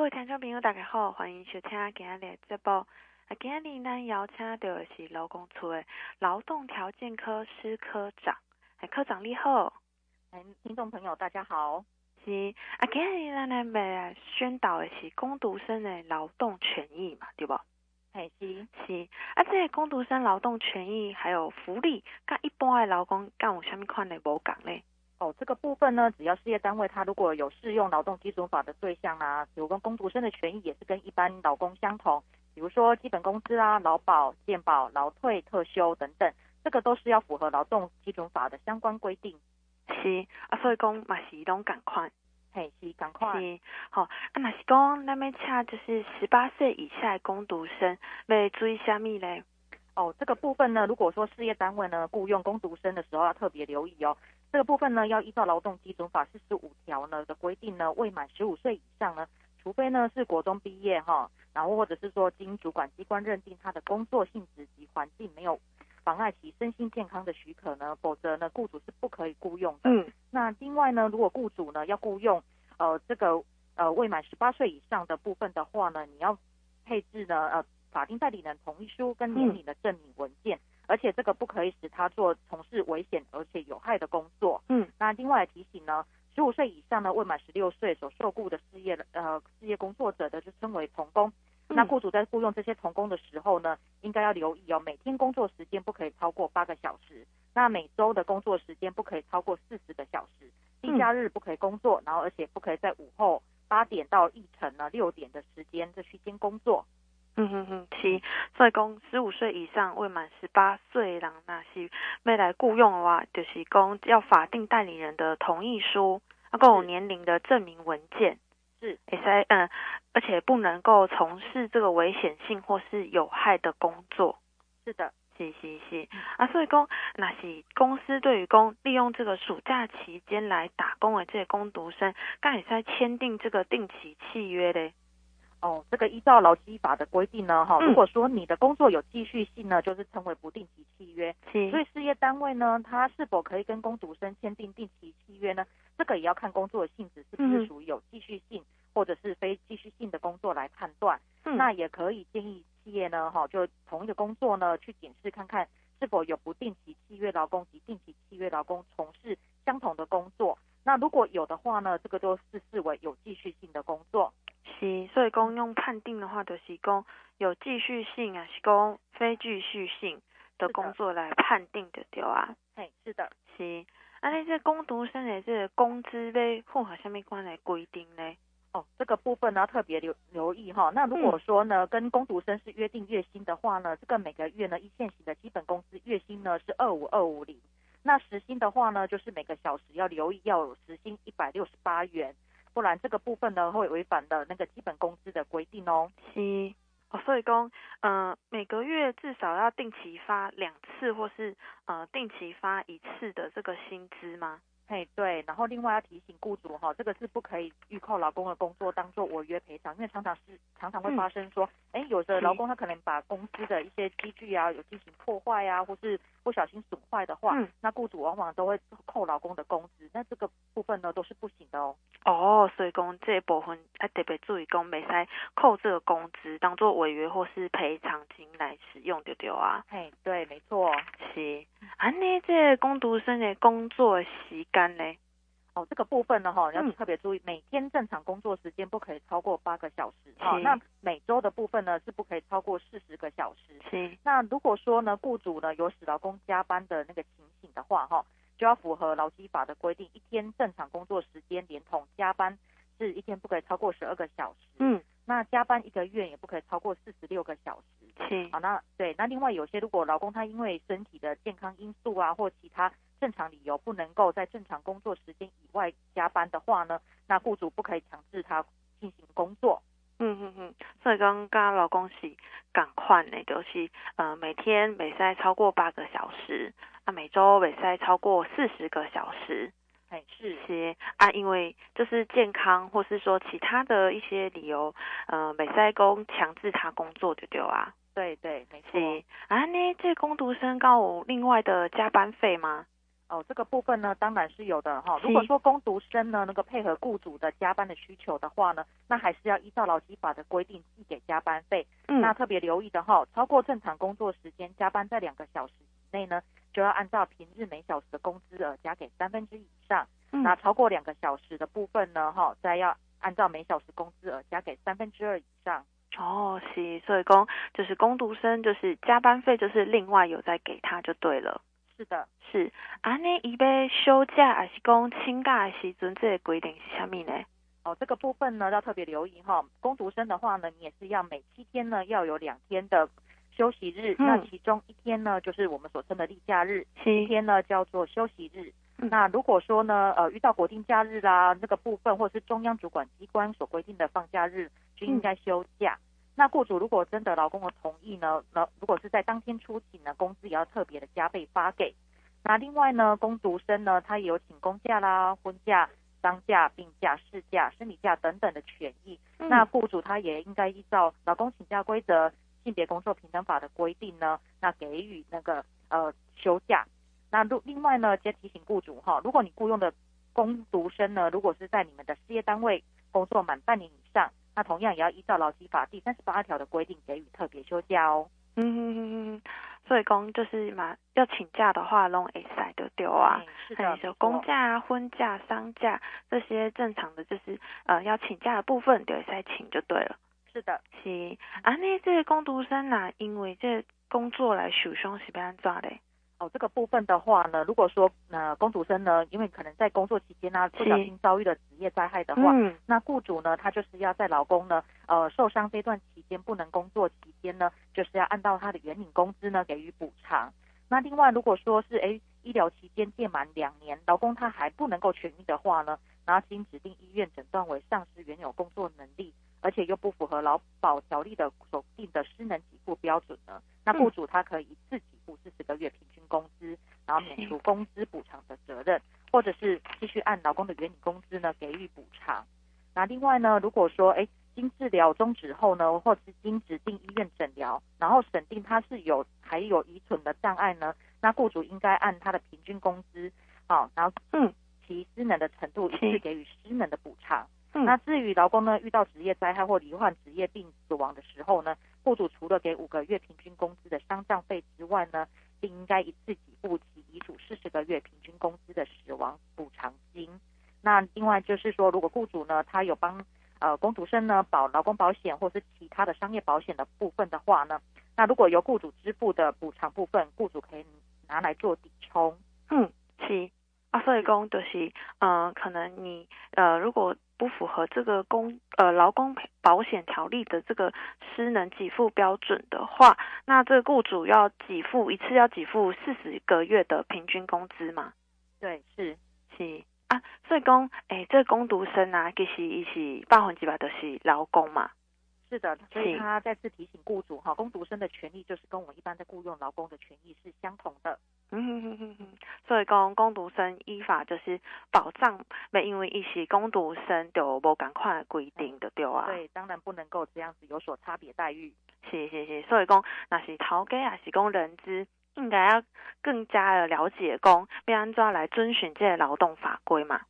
各位听众朋友，大家好，欢迎收听今日的节目。啊，今日咱邀请到的是劳工处的劳动条件科施科长。哎，科长你好。哎，听众朋友大家好。是啊，今日咱来来宣导的是工读生的劳动权益嘛，对不？哎，是是。啊，这个工读生劳动权益还有福利，跟一般的劳工干有什么款的无共呢？哦，这个部分呢，只要事业单位他如果有适用劳动基准法的对象啊，比如说工读生的权益也是跟一般劳工相同，比如说基本工资啊、劳保、健保、劳退、特休等等，这个都是要符合劳动基准法的相关规定。是啊，所以讲嘛是拢赶快，嘿，是赶快。是好，啊，嘛是讲那么恰就是十八岁以下的工读生要注意虾米嘞？哦，这个部分呢，如果说事业单位呢雇佣工读生的时候要特别留意哦。这个部分呢，要依照劳动基准法四十五条呢的规定呢，未满十五岁以上呢，除非呢是国中毕业哈，然后或者是说经主管机关认定他的工作性质及环境没有妨碍其身心健康的许可呢，否则呢雇主是不可以雇佣的。嗯。那另外呢，如果雇主呢要雇佣呃这个呃未满十八岁以上的部分的话呢，你要配置呢呃法定代理人同意书跟年龄的证明文件。嗯而且这个不可以使他做从事危险而且有害的工作。嗯，那另外提醒呢，十五岁以上呢，未满十六岁所受雇的事业呃事业工作者的就称为童工。嗯、那雇主在雇佣这些童工的时候呢，应该要留意哦，每天工作时间不可以超过八个小时，那每周的工作时间不可以超过四十个小时，例假日不可以工作，然后而且不可以在午后八点到翌晨呢六点的时间这区间工作。嗯哼哼，是，所以讲十五岁以上未满十八岁人，那是未来雇佣的话，就是讲要法定代理人的同意书，啊，够有年龄的证明文件，是，会使嗯，而且不能够从事这个危险性或是有害的工作。是的，是是是，啊，所以讲那是公司对于公利用这个暑假期间来打工的这些工读生，该会使签订这个定期契约嘞。哦，这个依照劳基法的规定呢，哈，如果说你的工作有继续性呢，就是称为不定期契约。是。所以事业单位呢，他是否可以跟工读生签订定期契约呢？这个也要看工作的性质是不是属于有继续性或者是非继续性的工作来判断。嗯。那也可以建议企业呢，哈，就同一个工作呢，去检视看看是否有不定期契约劳工及定期契约劳工从事相同的工作。那如果有的话呢，这个都是视为有继续性的工作。是，所以讲用判定的话，就是讲有继续性啊，是讲非继续性的工作来判定的，对啊。嘿，是的，是。啊，那这工读生的这个工资咧，符合什么关的规定呢？哦，这个部分呢，特别留留意哈。那如果说呢，嗯、跟工读生是约定月薪的话呢，这个每个月呢，一线行的基本工资月薪呢是二五二五零。那时薪的话呢，就是每个小时要留意要有时薪一百六十八元。不然这个部分呢，会违反的那个基本工资的规定哦。是哦，所以讲，嗯、呃，每个月至少要定期发两次，或是呃定期发一次的这个薪资吗？嘿，对。然后另外要提醒雇主哈，这个是不可以预扣劳工的工作当做违约赔偿，因为常常是常常会发生说，哎、嗯，有的劳工他可能把公司的一些机具啊有进行破坏啊，或是不小心损坏的话，嗯、那雇主往往都会扣劳工的工资，那这个部分呢都是不行的哦。哦，所以讲这部分要特别注意，讲没使扣这个工资当做违约或是赔偿金来使用，对不对啊？嘿，对，没错，是。啊，那这工读生的工作时间呢？哦，这个部分呢，哈，要特别注意，每天正常工作时间不可以超过八个小时，哈。那每周的部分呢，是不可以超过四十个小时。是。那如果说呢，雇主呢有使劳工加班的那个情形的话，哈。就要符合劳基法的规定，一天正常工作时间连同加班是一天不可以超过十二个小时。嗯，那加班一个月也不可以超过四十六个小时。是，好，那对，那另外有些如果劳工他因为身体的健康因素啊，或其他正常理由不能够在正常工作时间以外加班的话呢，那雇主不可以强制他进行工作。嗯嗯嗯，所以刚刚老公是赶快呢，就是呃每天每赛超过八个小时。每周未使超过四十个小时，哎，是些啊，因为就是健康或是说其他的一些理由，呃，未使工强制他工作就对啊？对对，没错。啊，那这工读生高有另外的加班费吗？哦，这个部分呢，当然是有的哈。如果说工读生呢，那个配合雇主的加班的需求的话呢，那还是要依照劳基法的规定计给加班费。嗯，那特别留意的哈，超过正常工作时间加班在两个小时以内呢，就要按照平日每小时的工资额加给三分之以上。嗯，那超过两个小时的部分呢，哈，再要按照每小时工资额加给三分之二以上。哦，是，所以工就是工读生，就是加班费就是另外有再给他就对了。是的，是。啊，那一般休假还是讲请假的时阵，这个规定是什么呢？哦，这个部分呢要特别留意哈。工读生的话呢，你也是要每七天呢要有两天的休息日，嗯、那其中一天呢就是我们所称的例假日，一天呢叫做休息日。嗯、那如果说呢，呃，遇到国定假日啦，这个部分或者是中央主管机关所规定的放假日，就应该休假。嗯那雇主如果真的劳工的同意呢，那如果是在当天出勤呢，工资也要特别的加倍发给。那另外呢，工读生呢，他也有请公假啦、婚假、丧假、病假、事假、生理假等等的权益。嗯、那雇主他也应该依照劳工请假规则、性别工作平等法的规定呢，那给予那个呃休假。那另另外呢，先提醒雇主哈，如果你雇佣的工读生呢，如果是在你们的事业单位工作满半年以上。那同样也要依照劳基法第三十八条的规定给予特别休假哦。嗯哼哼哼，所以讲就是嘛，要请假的话，拢会使得到啊。是的，就公假啊、婚假、丧假这些正常的，就是呃要请假的部分，就会使请就对了。是的，是啊，那这个工读生呐，因为这工作来受伤是要安怎的？哦，这个部分的话呢，如果说呃工读生呢，因为可能在工作期间呢、啊、不小心遭遇了职业灾害的话，嗯、那雇主呢他就是要在劳工呢呃受伤这段期间不能工作期间呢，就是要按照他的原领工资呢给予补偿。那另外如果说是诶医疗期间届满两年，劳工他还不能够痊愈的话呢，然后经指定医院诊断为丧失原有工作能力，而且又不符合劳保条例的所定的失能给付标准呢，那雇主他可以自己付四十个月平均工资，然后免除工资补偿的责任，或者是继续按劳工的原领工资呢给予补偿。那另外呢，如果说哎经治疗终止后呢，或是经指定医院诊疗，然后审定他是有还有遗存的障碍呢，那雇主应该按他的平均工资，好，然后嗯其失能的程度一次给予失能的补偿。嗯、那至于劳工呢，遇到职业灾害或罹患职业病死亡的时候呢，雇主除了给五个月平均工资的丧葬费之外呢，并应该一次给付其遗属四十个月平均工资的死亡补偿金。那另外就是说，如果雇主呢，他有帮呃工读生呢保劳工保险或是其他的商业保险的部分的话呢，那如果由雇主支付的补偿部分，雇主可以拿来做抵充。嗯，是啊，所以讲就是，嗯、可能你呃如果不符合这个工呃劳工保险条例的这个失能给付标准的话，那这个雇主要给付一次要给付四十个月的平均工资嘛？对，是是啊，所以工，哎，这个工读生啊，其实一起百分之百都是劳工嘛。是的，所以他再次提醒雇主哈，工读生的权利就是跟我们一般的雇佣劳工的权益是相同的。嗯哼哼哼哼，所以讲工读生依法就是保障，没因为一些工读生就无赶快规定的对啊。对，当然不能够这样子有所差别待遇。是是是，所以讲那是头家也是讲人资，应该要更加的了解讲，要安怎来遵循这个劳动法规嘛。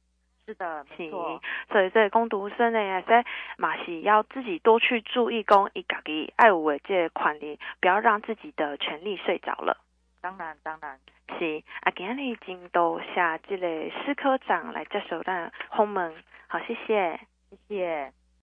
是的，没错。所以这个工读生呢，也是嘛是要自己多去注意讲，伊家己爱护的这个权利，不要让自己的权利睡着了。当然，当然是。啊，今日真多谢这个施科长来接受咱访问，好，谢谢，谢谢。